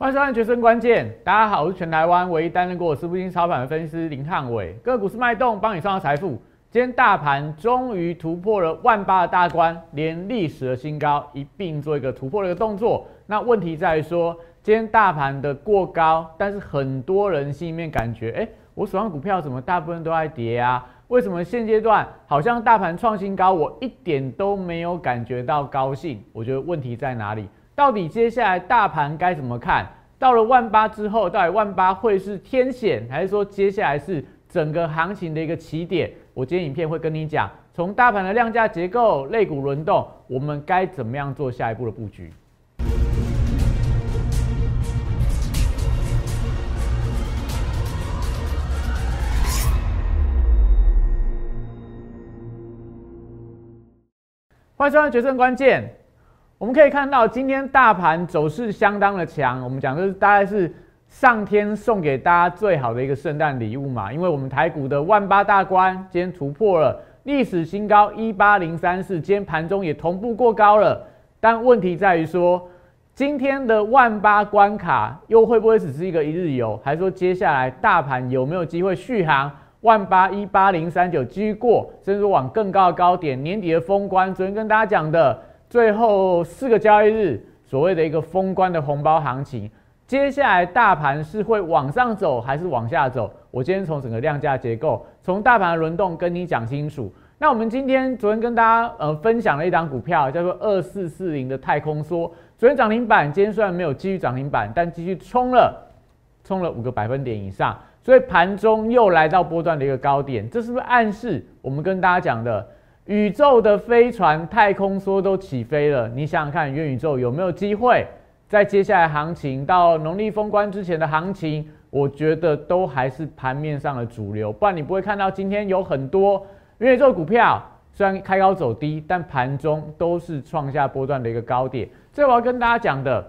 欢迎收看《决胜关键》，大家好，我是全台湾唯一担任过私募基金操盘的分析师林汉伟，个股市脉动，帮你创造财富。今天大盘终于突破了万八的大关，连历史的新高一并做一个突破的一个动作。那问题在于说，今天大盘的过高，但是很多人心里面感觉，哎，我手上股票怎么大部分都在跌啊？为什么现阶段好像大盘创新高，我一点都没有感觉到高兴？我觉得问题在哪里？到底接下来大盘该怎么看？到了万八之后，到底万八会是天险，还是说接下来是整个行情的一个起点？我今天影片会跟你讲，从大盘的量价结构、类股轮动，我们该怎么样做下一步的布局？欢迎收看《决胜关键》。我们可以看到，今天大盘走势相当的强。我们讲的是大概是上天送给大家最好的一个圣诞礼物嘛？因为我们台股的万八大关今天突破了历史新高一八零三四，今天盘中也同步过高了。但问题在于说，今天的万八关卡又会不会只是一个一日游？还是说接下来大盘有没有机会续航万八一八零三九继续过，甚至往更高的高点？年底的封关，昨天跟大家讲的。最后四个交易日，所谓的一个封关的红包行情，接下来大盘是会往上走还是往下走？我今天从整个量价结构，从大盘的轮动跟你讲清楚。那我们今天昨天跟大家呃分享了一档股票，叫做二四四零的太空梭，昨天涨停板，今天虽然没有继续涨停板，但继续冲了，冲了五个百分点以上，所以盘中又来到波段的一个高点，这是不是暗示我们跟大家讲的？宇宙的飞船、太空梭都起飞了，你想想看，元宇宙有没有机会在接下来行情到农历封关之前的行情？我觉得都还是盘面上的主流，不然你不会看到今天有很多元宇宙股票虽然开高走低，但盘中都是创下波段的一个高点。所以我要跟大家讲的，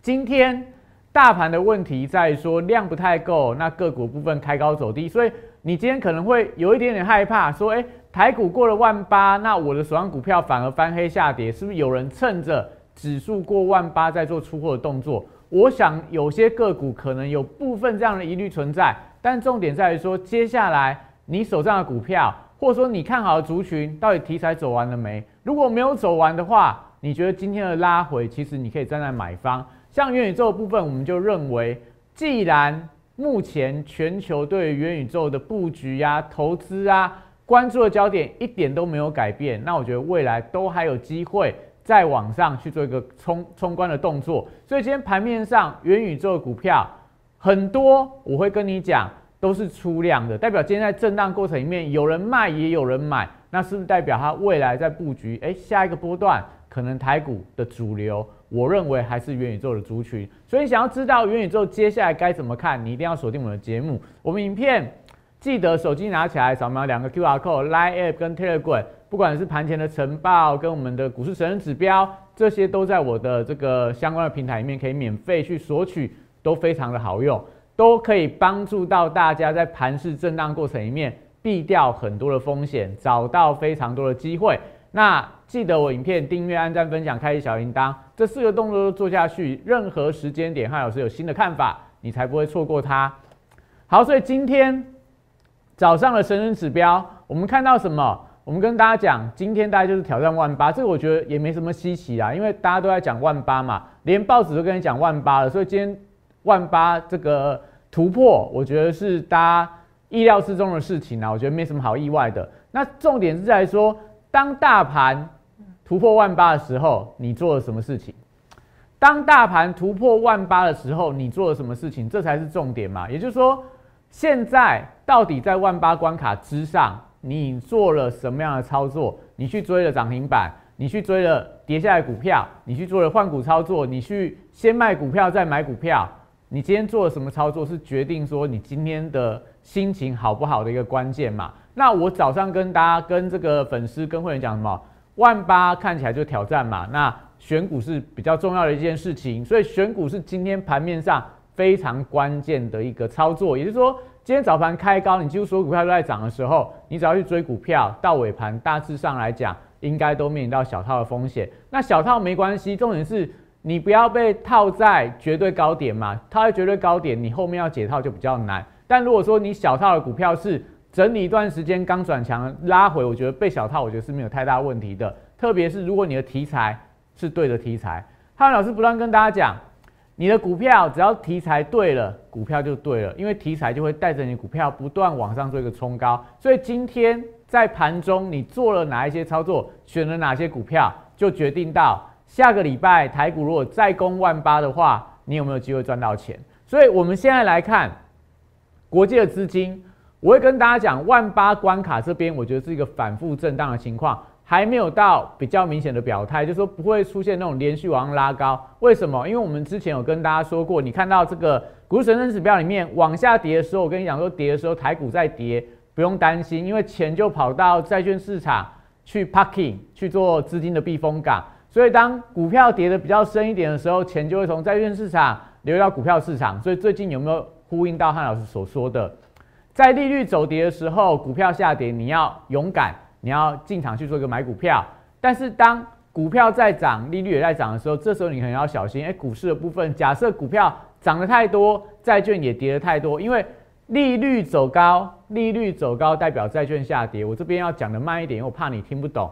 今天大盘的问题在说量不太够，那个股部分开高走低，所以你今天可能会有一点点害怕，说，哎。台股过了万八，那我的手上股票反而翻黑下跌，是不是有人趁着指数过万八在做出货的动作？我想有些个股可能有部分这样的疑虑存在，但重点在于说，接下来你手上的股票，或者说你看好的族群，到底题材走完了没？如果没有走完的话，你觉得今天的拉回，其实你可以站在买方。像元宇宙的部分，我们就认为，既然目前全球对元宇宙的布局呀、投资啊，关注的焦点一点都没有改变，那我觉得未来都还有机会再往上去做一个冲冲关的动作。所以今天盘面上元宇宙的股票很多，我会跟你讲都是出量的，代表今天在震荡过程里面有人卖也有人买，那是不是代表它未来在布局？诶，下一个波段可能台股的主流，我认为还是元宇宙的族群。所以想要知道元宇宙接下来该怎么看，你一定要锁定我们的节目，我们影片。记得手机拿起来扫描两个 Q R code，Line App 跟 Telegram，不管是盘前的晨报跟我们的股市神人指标，这些都在我的这个相关的平台里面可以免费去索取，都非常的好用，都可以帮助到大家在盘市震荡过程里面避掉很多的风险，找到非常多的机会。那记得我影片订阅、按赞、分享、开启小铃铛，这四个动作都做下去，任何时间点汉老师有新的看法，你才不会错过它。好，所以今天。早上的神人指标，我们看到什么？我们跟大家讲，今天大家就是挑战万八，这个我觉得也没什么稀奇啊，因为大家都在讲万八嘛，连报纸都跟你讲万八了，所以今天万八这个突破，我觉得是大家意料之中的事情啊，我觉得没什么好意外的。那重点是在说，当大盘突破万八的时候，你做了什么事情？当大盘突破万八的时候，你做了什么事情？这才是重点嘛，也就是说。现在到底在万八关卡之上，你做了什么样的操作？你去追了涨停板，你去追了跌下来股票，你去做了换股操作，你去先卖股票再买股票，你今天做了什么操作？是决定说你今天的心情好不好的一个关键嘛？那我早上跟大家、跟这个粉丝、跟会员讲什么？万八看起来就挑战嘛，那选股是比较重要的一件事情，所以选股是今天盘面上。非常关键的一个操作，也就是说，今天早盘开高，你几乎所有股票都在涨的时候，你只要去追股票，到尾盘大致上来讲，应该都面临到小套的风险。那小套没关系，重点是你不要被套在绝对高点嘛，套在绝对高点，你后面要解套就比较难。但如果说你小套的股票是整理一段时间刚转强拉回，我觉得被小套，我觉得是没有太大问题的。特别是如果你的题材是对的题材，汉老师不断跟大家讲，你的股票只要题材对了，股票就对了，因为题材就会带着你股票不断往上做一个冲高。所以今天在盘中你做了哪一些操作，选了哪些股票，就决定到。下个礼拜台股如果再攻万八的话，你有没有机会赚到钱？所以我们现在来看国际的资金，我会跟大家讲，万八关卡这边，我觉得是一个反复震荡的情况，还没有到比较明显的表态，就是说不会出现那种连续往上拉高。为什么？因为我们之前有跟大家说过，你看到这个股神圣指标里面往下跌的时候，我跟你讲说跌的时候台股在跌，不用担心，因为钱就跑到债券市场去 parking 去做资金的避风港。所以当股票跌的比较深一点的时候，钱就会从债券市场流到股票市场。所以最近有没有呼应到汉老师所说的，在利率走跌的时候，股票下跌，你要勇敢，你要进场去做一个买股票。但是当股票在涨，利率也在涨的时候，这时候你可能要小心。哎，股市的部分，假设股票涨得太多，债券也跌得太多，因为利率走高，利率走高代表债券下跌。我这边要讲的慢一点，因为我怕你听不懂。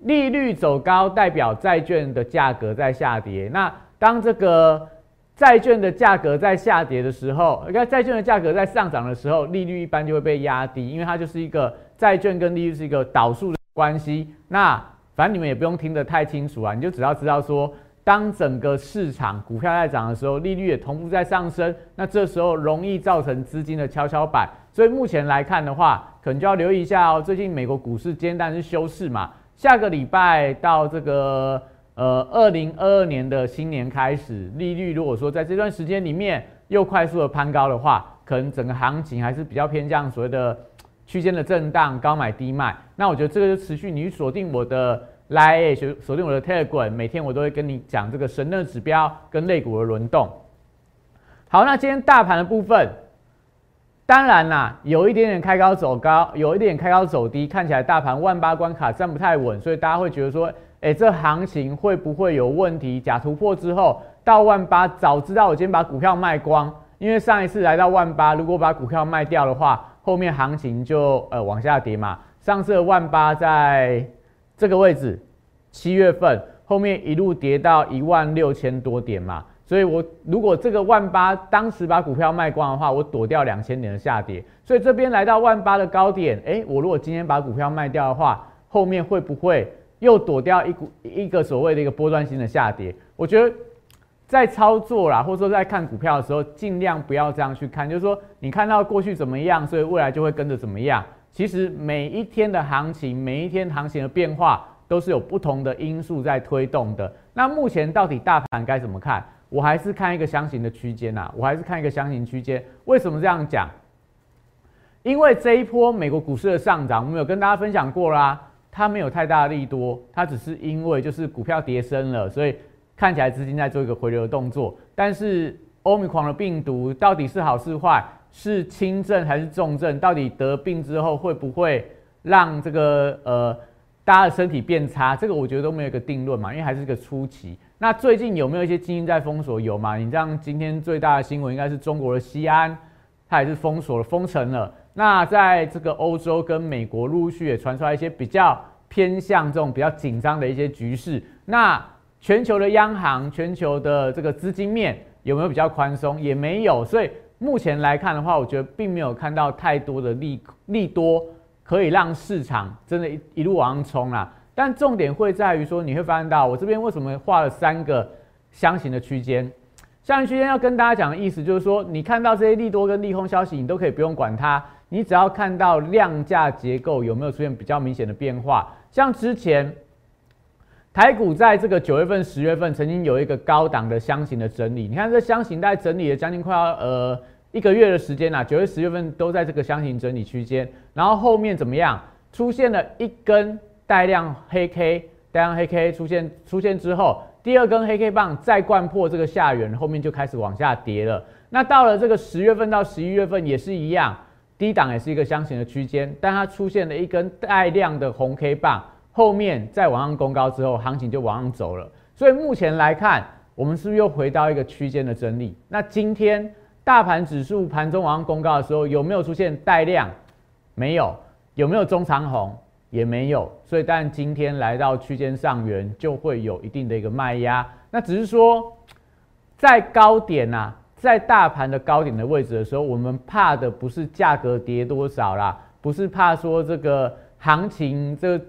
利率走高代表债券的价格在下跌。那当这个债券的价格在下跌的时候，看债券的价格在上涨的时候，利率一般就会被压低，因为它就是一个债券跟利率是一个导数的关系。那反正你们也不用听得太清楚啊，你就只要知道说，当整个市场股票在涨的时候，利率也同步在上升，那这时候容易造成资金的跷跷板。所以目前来看的话，可能就要留意一下哦。最近美国股市今天是休市嘛。下个礼拜到这个呃二零二二年的新年开始，利率如果说在这段时间里面又快速的攀高的话，可能整个行情还是比较偏向所谓的区间的震荡，高买低卖。那我觉得这个就持续，你锁定我的来锁锁定我的 Telegram，每天我都会跟你讲这个神的指标跟类股的轮动。好，那今天大盘的部分。当然啦，有一点点开高走高，有一点开高走低，看起来大盘万八关卡站不太稳，所以大家会觉得说，哎，这行情会不会有问题？假突破之后到万八，早知道我今天把股票卖光，因为上一次来到万八，如果把股票卖掉的话，后面行情就呃往下跌嘛。上次的万八在这个位置，七月份后面一路跌到一万六千多点嘛。所以，我如果这个万八当时把股票卖光的话，我躲掉两千点的下跌。所以这边来到万八的高点，诶，我如果今天把股票卖掉的话，后面会不会又躲掉一股一个所谓的一个波段性的下跌？我觉得在操作啦，或者说在看股票的时候，尽量不要这样去看，就是说你看到过去怎么样，所以未来就会跟着怎么样。其实每一天的行情，每一天行情的变化，都是有不同的因素在推动的。那目前到底大盘该怎么看？我还是看一个箱型的区间呐，我还是看一个箱型区间。为什么这样讲？因为这一波美国股市的上涨，我们有跟大家分享过啦，它没有太大的利多，它只是因为就是股票跌升了，所以看起来资金在做一个回流的动作。但是欧米狂的病毒到底是好是坏，是轻症还是重症？到底得病之后会不会让这个呃大家的身体变差？这个我觉得都没有一个定论嘛，因为还是一个初期。那最近有没有一些基金在封锁？有嘛？你像今天最大的新闻应该是中国的西安，它也是封锁了、封城了。那在这个欧洲跟美国陆续也传出来一些比较偏向这种比较紧张的一些局势。那全球的央行、全球的这个资金面有没有比较宽松？也没有。所以目前来看的话，我觉得并没有看到太多的利利多可以让市场真的一一路往上冲啦。但重点会在于说，你会发现到我这边为什么画了三个箱型的区间？箱型区间要跟大家讲的意思就是说，你看到这些利多跟利空消息，你都可以不用管它，你只要看到量价结构有没有出现比较明显的变化。像之前台股在这个九月份、十月份曾经有一个高档的箱型的整理，你看这箱型在整理了将近快要呃一个月的时间啦，九月、十月份都在这个箱型整理区间，然后后面怎么样？出现了一根。带量黑 K，带量黑 K 出现出现之后，第二根黑 K 棒再贯破这个下缘，后面就开始往下跌了。那到了这个十月份到十一月份也是一样，低档也是一个箱型的区间，但它出现了一根带量的红 K 棒，后面再往上攻高之后，行情就往上走了。所以目前来看，我们是不是又回到一个区间的整理？那今天大盘指数盘中晚上公告的时候，有没有出现带量？没有。有没有中长红？也没有。所以，但今天来到区间上缘，就会有一定的一个卖压。那只是说，在高点呐，在大盘的高点的位置的时候，我们怕的不是价格跌多少啦，不是怕说这个行情这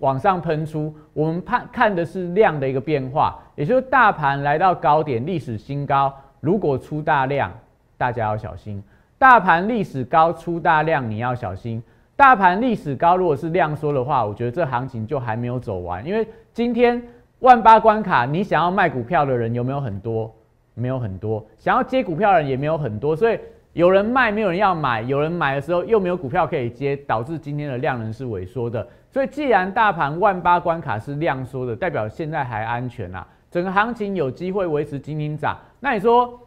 往上喷出，我们怕看的是量的一个变化。也就是大盘来到高点，历史新高，如果出大量，大家要小心。大盘历史高出大量，你要小心。大盘历史高，如果是量缩的话，我觉得这行情就还没有走完。因为今天万八关卡，你想要卖股票的人有没有很多？没有很多。想要接股票的人也没有很多。所以有人卖，没有人要买；有人买的时候又没有股票可以接，导致今天的量能是萎缩的。所以既然大盘万八关卡是量缩的，代表现在还安全啊，整个行情有机会维持今天涨。那你说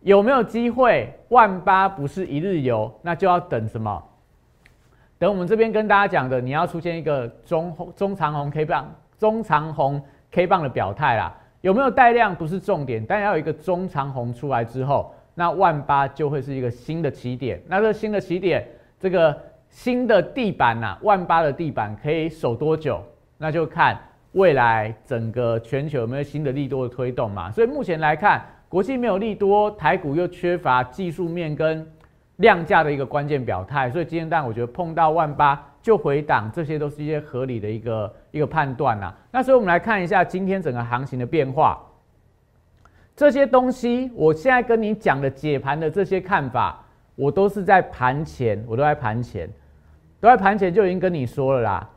有没有机会？万八不是一日游，那就要等什么？等我们这边跟大家讲的，你要出现一个中中长红 K 棒、中长红 K 棒的表态啦，有没有带量不是重点，但要有一个中长红出来之后，那万八就会是一个新的起点。那这新的起点，这个新的地板呐，万八的地板可以守多久？那就看未来整个全球有没有新的利多的推动嘛。所以目前来看，国际没有利多，台股又缺乏技术面跟。量价的一个关键表态，所以今天但我觉得碰到万八就回档，这些都是一些合理的一个一个判断呐。那所以我们来看一下今天整个行情的变化，这些东西我现在跟你讲的解盘的这些看法，我都是在盘前，我都在盘前，都在盘前就已经跟你说了啦。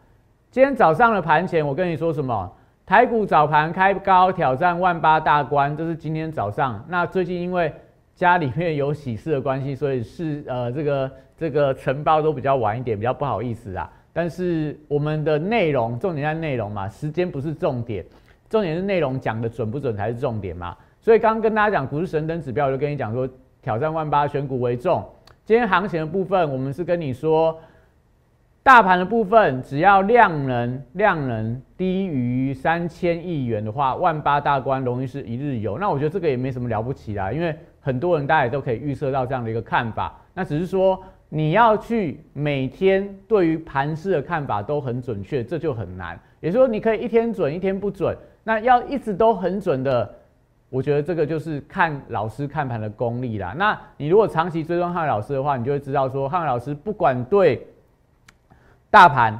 今天早上的盘前，我跟你说什么？台股早盘开高挑战万八大关，这是今天早上。那最近因为家里面有喜事的关系，所以是呃这个这个晨报都比较晚一点，比较不好意思啊。但是我们的内容重点在内容嘛，时间不是重点，重点是内容讲的准不准才是重点嘛。所以刚跟大家讲股市神灯指标，我就跟你讲说挑战万八选股为重。今天行情的部分，我们是跟你说，大盘的部分只要量能量能低于三千亿元的话，万八大关容易是一日游。那我觉得这个也没什么了不起啦，因为。很多人大家也都可以预测到这样的一个看法，那只是说你要去每天对于盘势的看法都很准确，这就很难。也就是说，你可以一天准一天不准，那要一直都很准的，我觉得这个就是看老师看盘的功力啦。那你如果长期追踪汉老师的话，你就会知道说，汉老师不管对大盘、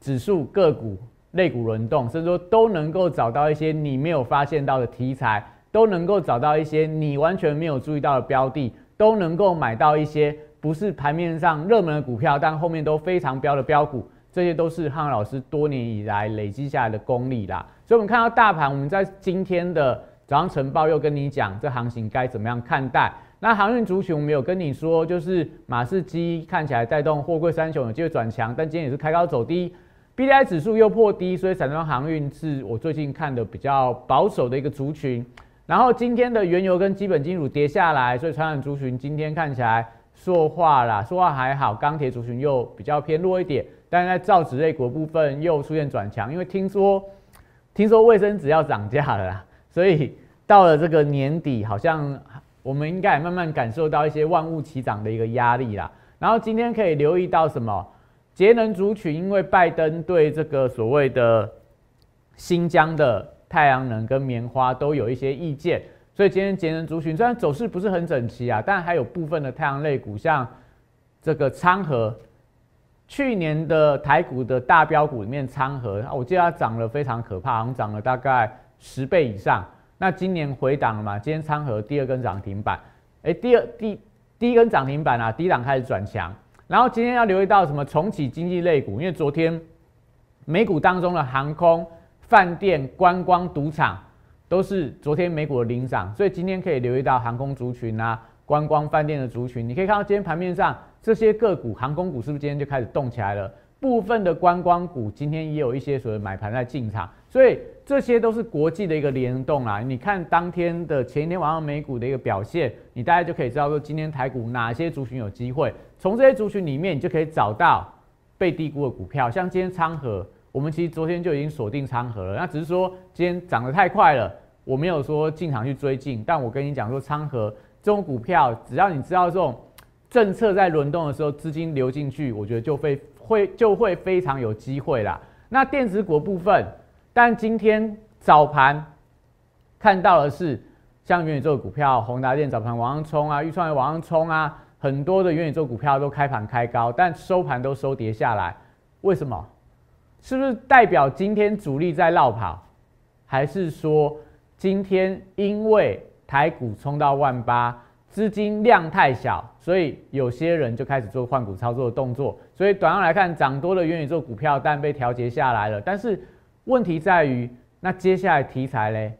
指数、个股、类股轮动，甚至说都能够找到一些你没有发现到的题材。都能够找到一些你完全没有注意到的标的，都能够买到一些不是盘面上热门的股票，但后面都非常标的标股，这些都是汉老师多年以来累积下来的功力啦。所以，我们看到大盘，我们在今天的早上晨报又跟你讲，这行情该怎么样看待。那航运族群，我们有跟你说，就是马士基看起来带动货柜三雄有机会转强，但今天也是开高走低，B D I 指数又破低，所以散装航运是我最近看的比较保守的一个族群。然后今天的原油跟基本金属跌下来，所以传染族群今天看起来说话啦，说话还好，钢铁族群又比较偏弱一点。但是在造纸类股部分又出现转强，因为听说听说卫生纸要涨价了啦，所以到了这个年底，好像我们应该也慢慢感受到一些万物齐涨的一个压力啦。然后今天可以留意到什么节能族群，因为拜登对这个所谓的新疆的。太阳能跟棉花都有一些意见，所以今天节能族群虽然走势不是很整齐啊，但还有部分的太阳类股，像这个昌河，去年的台股的大标股里面，昌河，我记得它涨了非常可怕，好像涨了大概十倍以上。那今年回档了嘛？今天昌河第二根涨停板，哎，第二第第一根涨停板啊，低档开始转强。然后今天要留意到什么重启经济类股，因为昨天美股当中的航空。饭店、观光、赌场都是昨天美股的领涨，所以今天可以留意到航空族群啊、观光饭店的族群。你可以看到今天盘面上这些个股，航空股是不是今天就开始动起来了？部分的观光股今天也有一些所谓买盘在进场，所以这些都是国际的一个联动啦。你看当天的前一天晚上美股的一个表现，你大概就可以知道说今天台股哪些族群有机会。从这些族群里面，你就可以找到被低估的股票，像今天昌河。我们其实昨天就已经锁定仓盒了，那只是说今天涨得太快了，我没有说进场去追进，但我跟你讲说，昌河这种股票，只要你知道这种政策在轮动的时候，资金流进去，我觉得就会会就会非常有机会啦。那电子股部分，但今天早盘看到的是，像元宇宙股票，宏达电早盘往上冲啊，预创也往上冲啊，很多的元宇宙股票都开盘开高，但收盘都收跌下来，为什么？是不是代表今天主力在绕跑，还是说今天因为台股冲到万八，资金量太小，所以有些人就开始做换股操作的动作？所以短上来看，涨多的元宇宙股票但被调节下来了。但是问题在于，那接下来题材嘞？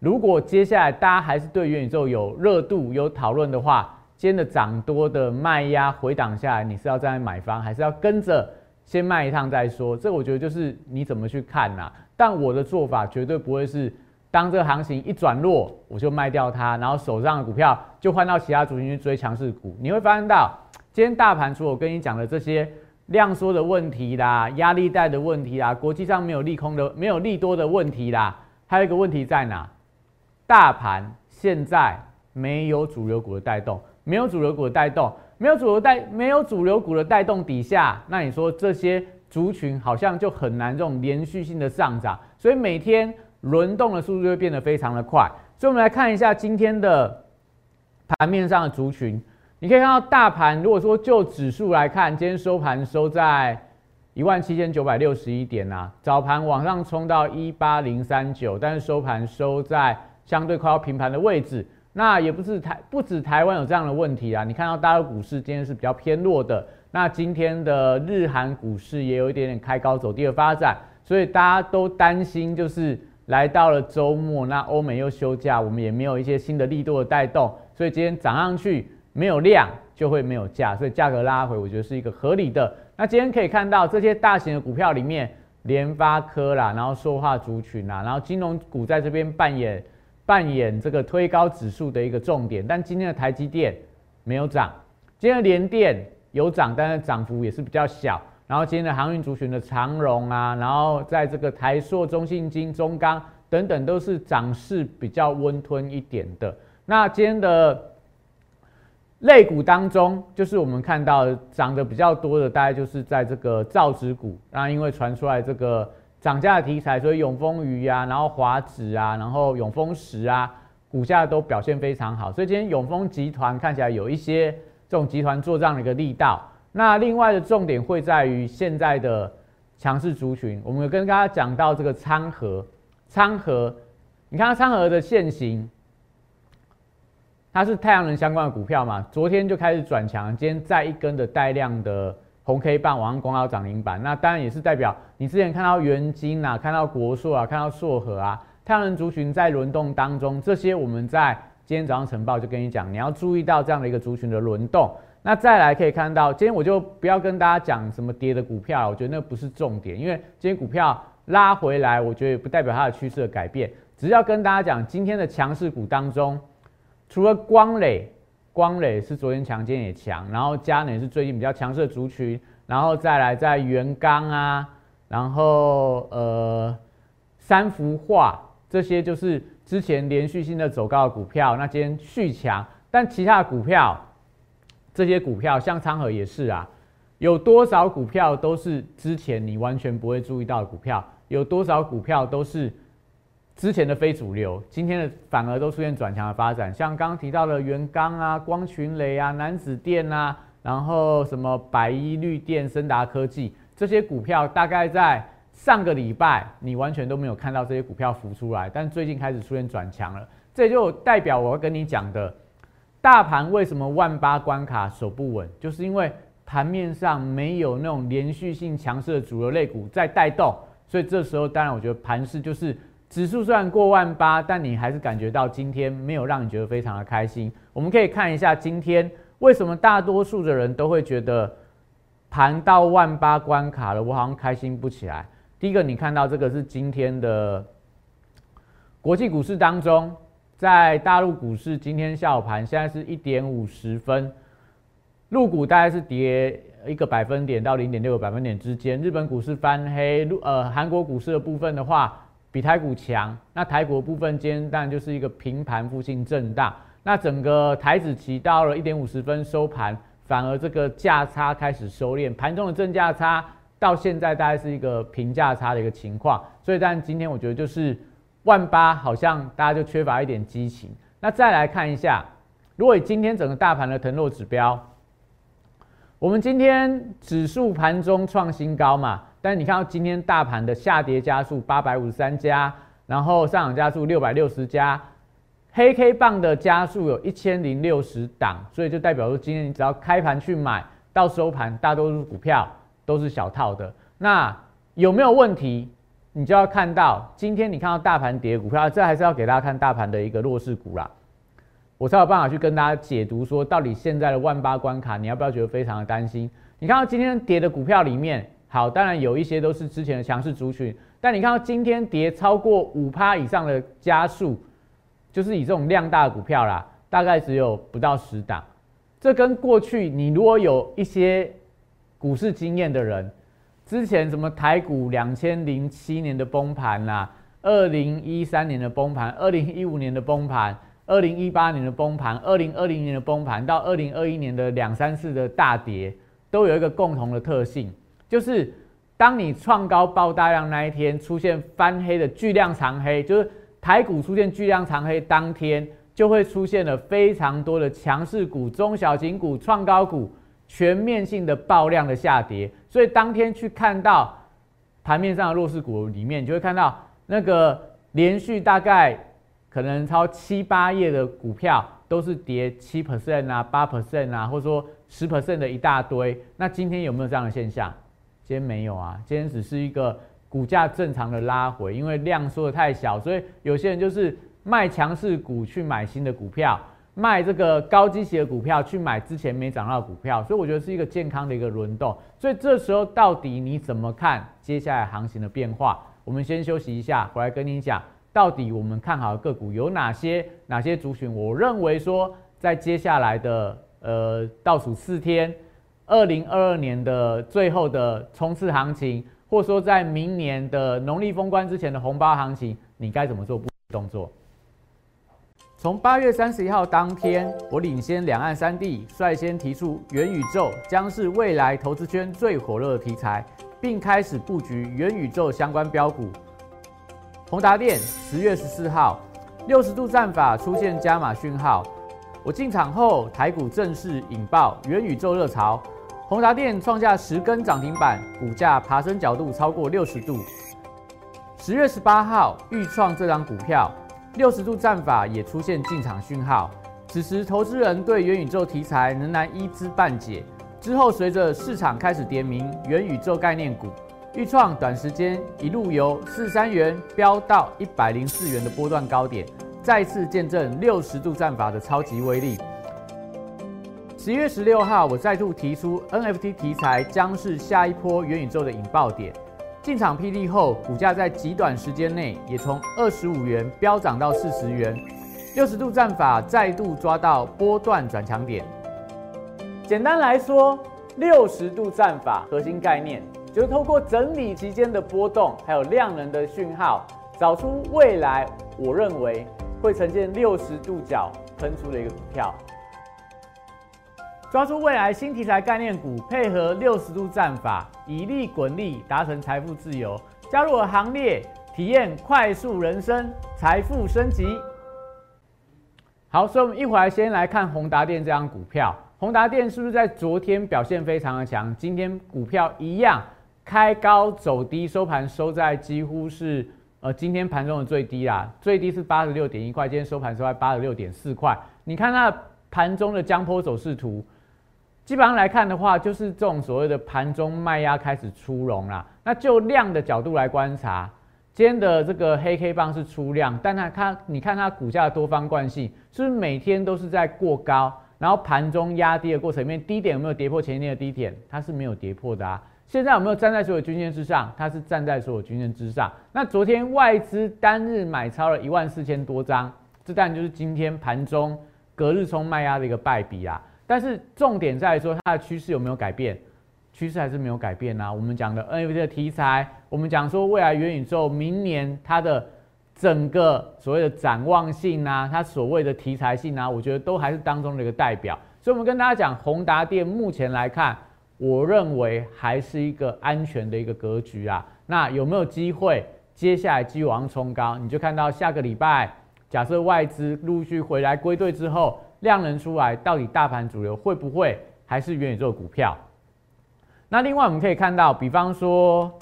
如果接下来大家还是对元宇宙有热度、有讨论的话，今天的涨多的卖压回档下来，你是要站在买方，还是要跟着？先卖一趟再说，这我觉得就是你怎么去看呐。但我的做法绝对不会是，当这个行情一转弱，我就卖掉它，然后手上的股票就换到其他族群去追强势股。你会发现到，今天大盘除了我跟你讲的这些量缩的问题啦、压力带的问题啦、国际上没有利空的、没有利多的问题啦，还有一个问题在哪？大盘现在没有主流股的带动，没有主流股的带动。没有主流带，没有主流股的带动底下，那你说这些族群好像就很难这种连续性的上涨，所以每天轮动的速度就会变得非常的快。所以，我们来看一下今天的盘面上的族群，你可以看到大盘，如果说就指数来看，今天收盘收在一万七千九百六十一点呐，早盘往上冲到一八零三九，但是收盘收在相对快要平盘的位置。那也不是台不止台湾有这样的问题啊！你看到大陆股市今天是比较偏弱的，那今天的日韩股市也有一点点开高走低的发展，所以大家都担心，就是来到了周末，那欧美又休假，我们也没有一些新的力度的带动，所以今天涨上去没有量就会没有价，所以价格拉回，我觉得是一个合理的。那今天可以看到这些大型的股票里面，联发科啦，然后说话族群啦，然后金融股在这边扮演。扮演这个推高指数的一个重点，但今天的台积电没有涨，今天的联电有涨，但是涨幅也是比较小。然后今天的航运族群的长荣啊，然后在这个台硕、中信金、中钢等等都是涨势比较温吞一点的。那今天的类股当中，就是我们看到涨得比较多的，大概就是在这个造纸股，那因为传出来这个。涨价的题材，所以永丰鱼啊，然后华指啊，然后永丰石啊，股价都表现非常好。所以今天永丰集团看起来有一些这种集团做账的一个力道。那另外的重点会在于现在的强势族群。我们跟大家讲到这个昌河，昌河，你看昌河的现形，它是太阳能相关的股票嘛，昨天就开始转强，今天再一根的带量的。红 K 棒往上攻到涨停板，那当然也是代表你之前看到元晶啊，看到国硕啊，看到硕和啊，太阳能族群在轮动当中，这些我们在今天早上晨报就跟你讲，你要注意到这样的一个族群的轮动。那再来可以看到，今天我就不要跟大家讲什么跌的股票，我觉得那不是重点，因为今天股票拉回来，我觉得也不代表它的趋势的改变，只要跟大家讲，今天的强势股当中，除了光磊。光磊是昨天强，今天也强，然后佳能是最近比较强势的族群，然后再来在元刚啊，然后呃三幅画这些就是之前连续性的走高的股票，那今天续强，但其他的股票，这些股票像昌河也是啊，有多少股票都是之前你完全不会注意到的股票，有多少股票都是。之前的非主流，今天的反而都出现转强的发展，像刚刚提到的元刚啊、光群雷啊、南子电啊，然后什么白衣绿电、森达科技这些股票，大概在上个礼拜你完全都没有看到这些股票浮出来，但最近开始出现转强了，这就代表我要跟你讲的，大盘为什么万八关卡守不稳，就是因为盘面上没有那种连续性强势的主流类股在带动，所以这时候当然我觉得盘势就是。指数虽然过万八，但你还是感觉到今天没有让你觉得非常的开心。我们可以看一下今天为什么大多数的人都会觉得盘到万八关卡了，我好像开心不起来。第一个，你看到这个是今天的国际股市当中，在大陆股市今天下午盘现在是一点五十分，陆股大概是跌一个百分点到零点六个百分点之间。日本股市翻黑，陆呃韩国股市的部分的话。比台股强。那台股部分今天当然就是一个平盘附近震荡。那整个台子期到了一点五十分收盘，反而这个价差开始收敛，盘中的正价差到现在大概是一个平价差的一个情况。所以，但今天我觉得就是万八好像大家就缺乏一点激情。那再来看一下，如果今天整个大盘的腾落指标，我们今天指数盘中创新高嘛？但你看到今天大盘的下跌加速八百五十三家，然后上涨加速六百六十家，黑 K 棒的加速有一千零六十档，所以就代表说今天你只要开盘去买到收盘，大多数股票都是小套的。那有没有问题？你就要看到今天你看到大盘跌股票，这还是要给大家看大盘的一个弱势股啦，我才有办法去跟大家解读说，到底现在的万八关卡，你要不要觉得非常的担心？你看到今天跌的股票里面，好，当然有一些都是之前的强势族群，但你看到今天跌超过五趴以上的加速，就是以这种量大的股票啦，大概只有不到十档，这跟过去你如果有一些股市经验的人。之前什么台股两千零七年的崩盘啦，二零一三年的崩盘，二零一五年的崩盘，二零一八年的崩盘，二零二零年的崩盘，到二零二一年的两三次的大跌，都有一个共同的特性，就是当你创高爆大量那一天出现翻黑的巨量长黑，就是台股出现巨量长黑当天，就会出现了非常多的强势股、中小型股、创高股。全面性的爆量的下跌，所以当天去看到盘面上的弱势股里面，就会看到那个连续大概可能超七八页的股票都是跌七 percent 啊、八 percent 啊，或者说十 percent 的一大堆。那今天有没有这样的现象？今天没有啊，今天只是一个股价正常的拉回，因为量缩的太小，所以有些人就是卖强势股去买新的股票。卖这个高基期的股票去买之前没涨到的股票，所以我觉得是一个健康的一个轮动。所以这时候到底你怎么看接下来行情的变化？我们先休息一下，回来跟你讲到底我们看好的个股有哪些？哪些族群？我认为说在接下来的呃倒数四天，二零二二年的最后的冲刺行情，或说在明年的农历封关之前的红包行情，你该怎么做动作？从八月三十一号当天，我领先两岸三地，率先提出元宇宙将是未来投资圈最火热的题材，并开始布局元宇宙相关标股。宏达电十月十四号，六十度战法出现加码讯号，我进场后，台股正式引爆元宇宙热潮，宏达电创下十根涨停板，股价爬升角度超过六十度。十月十八号，预创这张股票。六十度战法也出现进场讯号，此时投资人对元宇宙题材仍然一知半解。之后随着市场开始点名元宇宙概念股，预创短时间一路由四三元飙到一百零四元的波段高点，再次见证六十度战法的超级威力。十一月十六号，我再度提出 NFT 题材将是下一波元宇宙的引爆点。进场霹雳后，股价在极短时间内也从二十五元飙涨到四十元，六十度战法再度抓到波段转强点。简单来说，六十度战法核心概念就是透过整理期间的波动，还有量能的讯号，找出未来我认为会呈现六十度角喷出的一个股票。抓住未来新题材概念股，配合六十度战法，以利滚利，达成财富自由。加入我行列，体验快速人生，财富升级。好，所以我们一会儿先来看宏达电这张股票。宏达电是不是在昨天表现非常的强？今天股票一样开高走低，收盘收在几乎是呃今天盘中的最低啦，最低是八十六点一块，今天收盘收在八十六点四块。你看它盘中的江坡走势图。基本上来看的话，就是这种所谓的盘中卖压开始出笼啦。那就量的角度来观察，今天的这个黑 K 棒是出量，但它它你看它股价的多方惯性，是不是每天都是在过高，然后盘中压低的过程里面，低点有没有跌破前一天的低点？它是没有跌破的啊。现在有没有站在所有均线之上？它是站在所有均线之上。那昨天外资单日买超了一万四千多张，这当然就是今天盘中隔日冲卖压的一个败笔啊。但是重点在说它的趋势有没有改变？趋势还是没有改变啊。我们讲的 NFT 的题材，我们讲说未来元宇宙明年它的整个所谓的展望性啊，它所谓的题材性啊，我觉得都还是当中的一个代表。所以，我们跟大家讲，宏达电目前来看，我认为还是一个安全的一个格局啊。那有没有机会接下来继续往上冲高？你就看到下个礼拜，假设外资陆续回来归队之后，量能出来，到底大盘主流会不会还是元宇宙股票？那另外我们可以看到，比方说，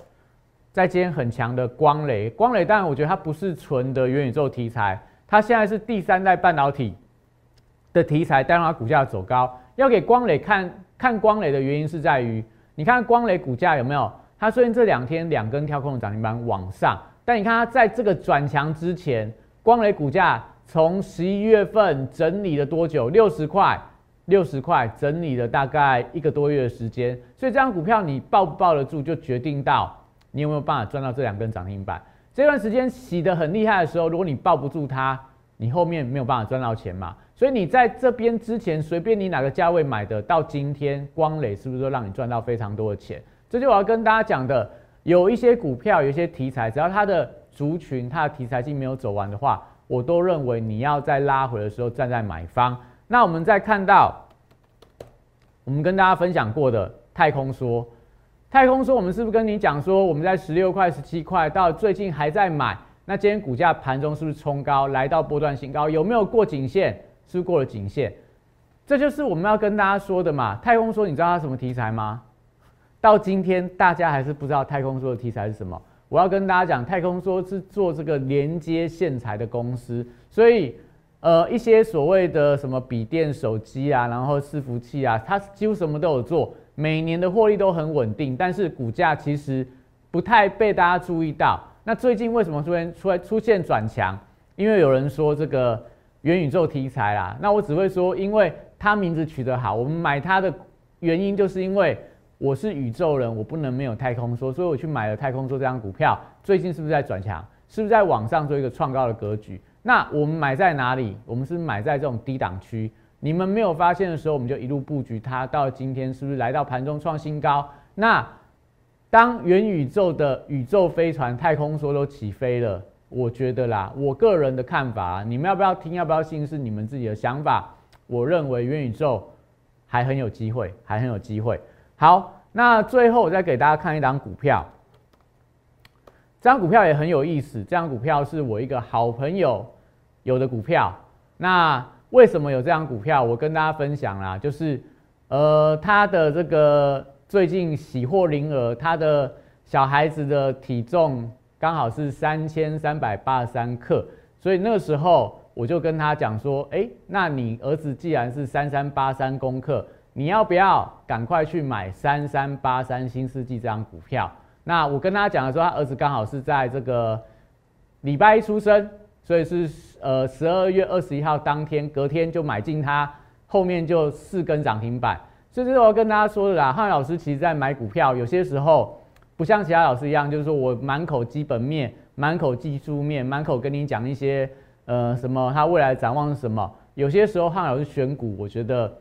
在今天很强的光磊，光磊当然我觉得它不是纯的元宇宙题材，它现在是第三代半导体的题材，带让它股价走高。要给光磊看看光磊的原因是在于，你看光磊股价有没有？它虽然这两天两根跳空的涨停板往上，但你看它在这个转强之前，光磊股价从十一月份整理了多久？六十块。六十块整理了大概一个多月的时间，所以这张股票你抱不抱得住，就决定到你有没有办法赚到这两根涨停板。这段时间洗得很厉害的时候，如果你抱不住它，你后面没有办法赚到钱嘛。所以你在这边之前随便你哪个价位买的，到今天光磊是不是都让你赚到非常多的钱？这就我要跟大家讲的，有一些股票，有一些题材，只要它的族群、它的题材性没有走完的话，我都认为你要在拉回的时候站在买方。那我们再看到，我们跟大家分享过的太空说，太空说，我们是不是跟你讲说，我们在十六块、十七块，到最近还在买？那今天股价盘中是不是冲高，来到波段新高？有没有过颈线？是不是过了颈线？这就是我们要跟大家说的嘛。太空说，你知道它什么题材吗？到今天大家还是不知道太空说的题材是什么。我要跟大家讲，太空说是做这个连接线材的公司，所以。呃，一些所谓的什么笔电、手机啊，然后伺服器啊，它几乎什么都有做，每年的获利都很稳定，但是股价其实不太被大家注意到。那最近为什么出现出来出现转强？因为有人说这个元宇宙题材啦，那我只会说，因为它名字取得好，我们买它的原因就是因为我是宇宙人，我不能没有太空说，所以我去买了太空说这张股票。最近是不是在转强？是不是在往上做一个创高的格局？那我们买在哪里？我们是买在这种低档区。你们没有发现的时候，我们就一路布局它。到今天是不是来到盘中创新高？那当元宇宙的宇宙飞船、太空梭都起飞了，我觉得啦，我个人的看法，你们要不要听？要不要信？是你们自己的想法。我认为元宇宙还很有机会，还很有机会。好，那最后我再给大家看一档股票。这张股票也很有意思。这张股票是我一个好朋友。有的股票，那为什么有这张股票？我跟大家分享啦，就是，呃，他的这个最近喜获麟儿，他的小孩子的体重刚好是三千三百八十三克，所以那个时候我就跟他讲说，哎，那你儿子既然是三三八三公克，你要不要赶快去买三三八三新世纪这张股票？那我跟他讲的时候，他儿子刚好是在这个礼拜一出生。所以是呃十二月二十一号当天，隔天就买进它，后面就四根涨停板。所以这是我要跟大家说的啦。汉老师其实在买股票，有些时候不像其他老师一样，就是说我满口基本面、满口技术面、满口跟你讲一些呃什么他未来展望是什么。有些时候汉老师选股，我觉得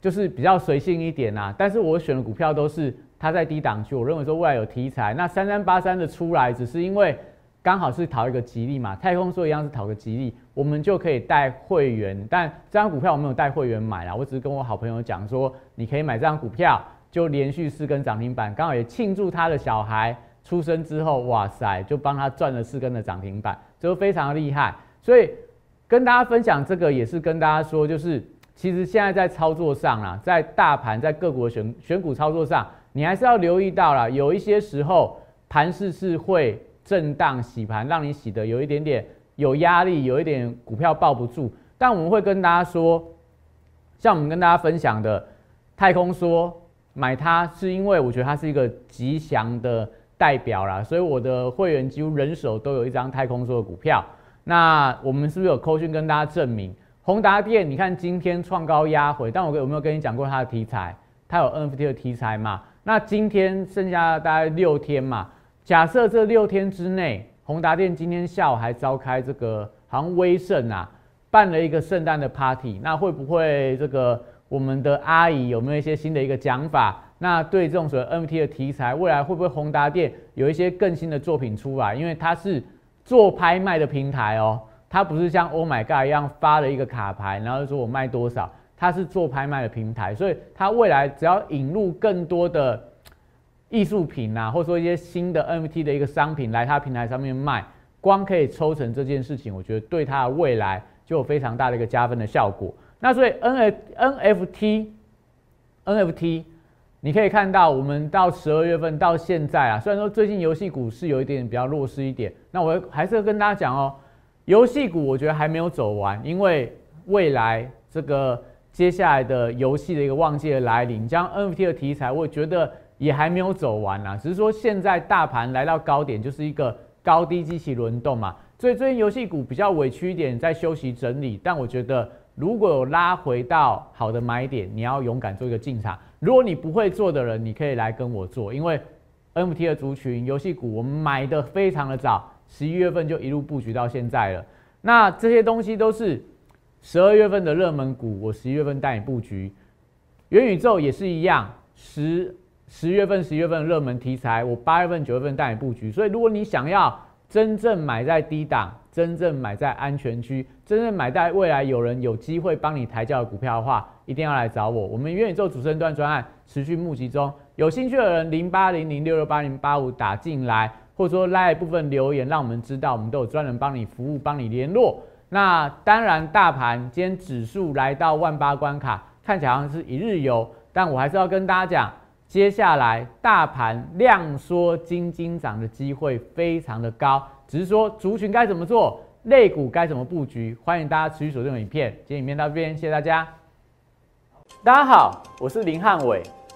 就是比较随性一点呐。但是我选的股票都是它在低档区，我认为说未来有题材。那三三八三的出来，只是因为。刚好是讨一个吉利嘛，太空说一样是讨个吉利，我们就可以带会员。但这张股票我没有带会员买啦，我只是跟我好朋友讲说，你可以买这张股票，就连续四根涨停板，刚好也庆祝他的小孩出生之后，哇塞，就帮他赚了四根的涨停板，就非常厉害。所以跟大家分享这个，也是跟大家说，就是其实现在在操作上啦，在大盘在各国选选股操作上，你还是要留意到啦，有一些时候盘势是会。震荡洗盘，让你洗的有一点点有压力，有一点股票抱不住。但我们会跟大家说，像我们跟大家分享的太空说买它，是因为我觉得它是一个吉祥的代表啦，所以我的会员几乎人手都有一张太空说的股票。那我们是不是有扣讯跟大家证明？宏达电，你看今天创高压回，但我有没有跟你讲过它的题材？它有 NFT 的题材嘛？那今天剩下大概六天嘛？假设这六天之内，宏达电今天下午还召开这个好像威盛啊，办了一个圣诞的 party，那会不会这个我们的阿姨有没有一些新的一个讲法？那对这种所谓 NFT 的题材，未来会不会宏达电有一些更新的作品出来？因为它是做拍卖的平台哦，它不是像 Oh My God 一样发了一个卡牌，然后说我卖多少，它是做拍卖的平台，所以它未来只要引入更多的艺术品啊，或者说一些新的 NFT 的一个商品来它平台上面卖，光可以抽成这件事情，我觉得对它的未来就有非常大的一个加分的效果。那所以 N F N F T N F T。你可以看到，我们到十二月份到现在啊，虽然说最近游戏股是有一点比较弱势一点，那我还是要跟大家讲哦，游戏股我觉得还没有走完，因为未来这个接下来的游戏的一个旺季的来临，将 NFT 的题材，我觉得也还没有走完啊，只是说现在大盘来到高点，就是一个高低机器轮动嘛，所以最近游戏股比较委屈一点，在休息整理，但我觉得如果有拉回到好的买点，你要勇敢做一个进场。如果你不会做的人，你可以来跟我做，因为 NFT 的族群游戏股我们买的非常的早，十一月份就一路布局到现在了。那这些东西都是十二月份的热门股，我十一月份带你布局。元宇宙也是一样，十十月份、十一月份热门题材，我八月份、九月份带你布局。所以如果你想要真正买在低档，真正买在安全区，真正买在未来有人有机会帮你抬轿的股票的话。一定要来找我，我们元宇宙主升段专案持续募集中，有兴趣的人零八零零六六八零八五打进来，或者说拉一部分留言，让我们知道，我们都有专人帮你服务，帮你联络。那当然，大盘今天指数来到万八关卡，看起来好像是一日游，但我还是要跟大家讲，接下来大盘量缩金金涨的机会非常的高，只是说族群该怎么做，类股该怎么布局，欢迎大家持续锁定影片。今天影片到这边，谢谢大家。大家好，我是林汉伟，